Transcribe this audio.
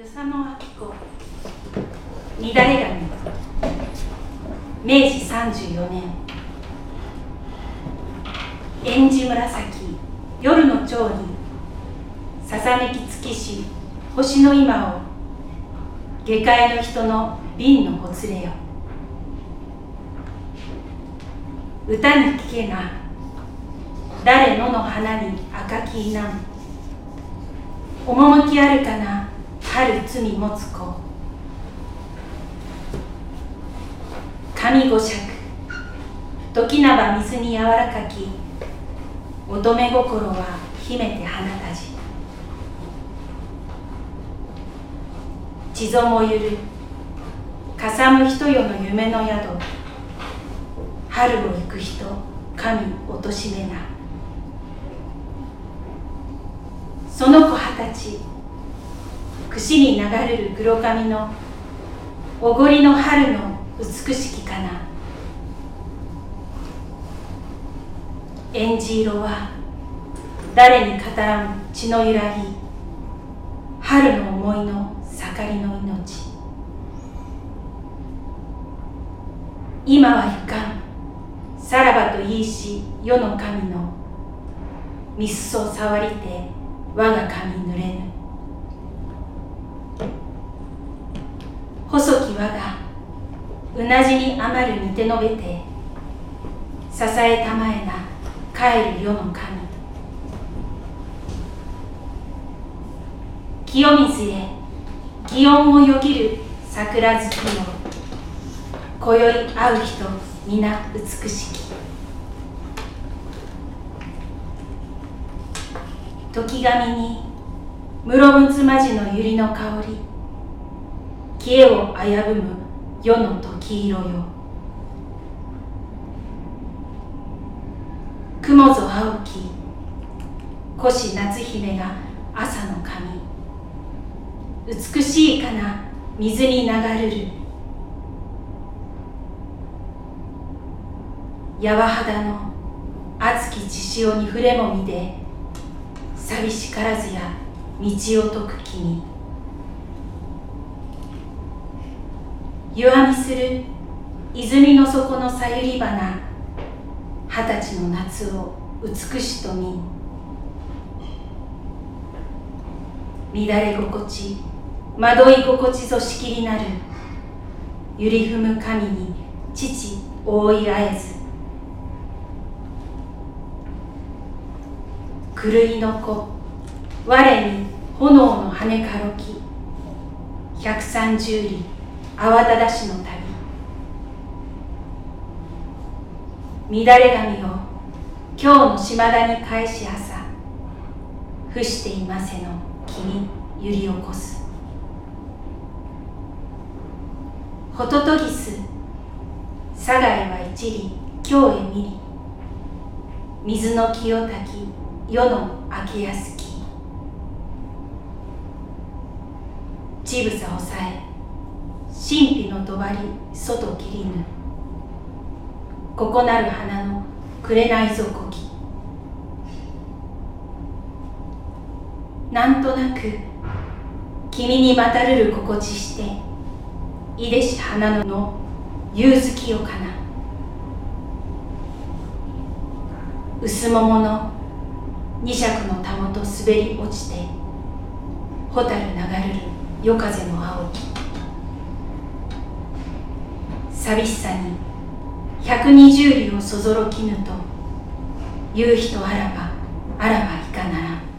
与謝野明子乱れ髪明治34年。縁じ紫夜の蝶にささめき月し星の今を下界の人の瓶のほつれよ。歌に聞けな誰のの花に赤き稲趣あるかな？春罪持つ子。神五尺時なば水に柔らかき。乙女心は秘めて花たじ。地蔵もゆる。かさむ人よの夢の宿。春を行く人神貶としめな。その子二十歳。串に流れる黒髪のおごりの春の美しきかな。えんじ色は誰に語らん血の揺らぎ。春の思いの盛りの命。今はゆかんさらばと言いし世の神の。みすそ触りて我が髪濡れぬ。がうなじに余るに手のべて支えたまえな帰る世の神。清水へ祇園をよぎる桜月の今宵会う人皆美しき。時神に室むつまじの百合の香り。消えを危ぶむ世の時色よ。雲ぞ青き越夏姫が朝の髪美しいかな水に流れる。やわ肌の熱き血潮に触れもみで寂しからずや道を解く君弱みする泉の底のさゆり花二十歳の夏を美しと見乱れ心地惑い心地ぞしきりなる揺り踏む神に父覆いあえず狂いの子我に炎の羽かろき百三十里。慌ただしの旅。乱れ髪を今日の島田に返し朝伏していませの君揺り起こす。ホトトギス佐賀へは一里。今日へ見り水の清滝。世の明けやすき。ちぶさ抑え。神秘の帳外切りぬ。ここなる花の紅底きなんとなく君にまたるる心地していでし花のの夕月よかな。薄桃の二尺のたもと滑り落ちて蛍流れる夜風の青き寂しさに百二十里をそぞろきぬと言う人あらばあらばいかなら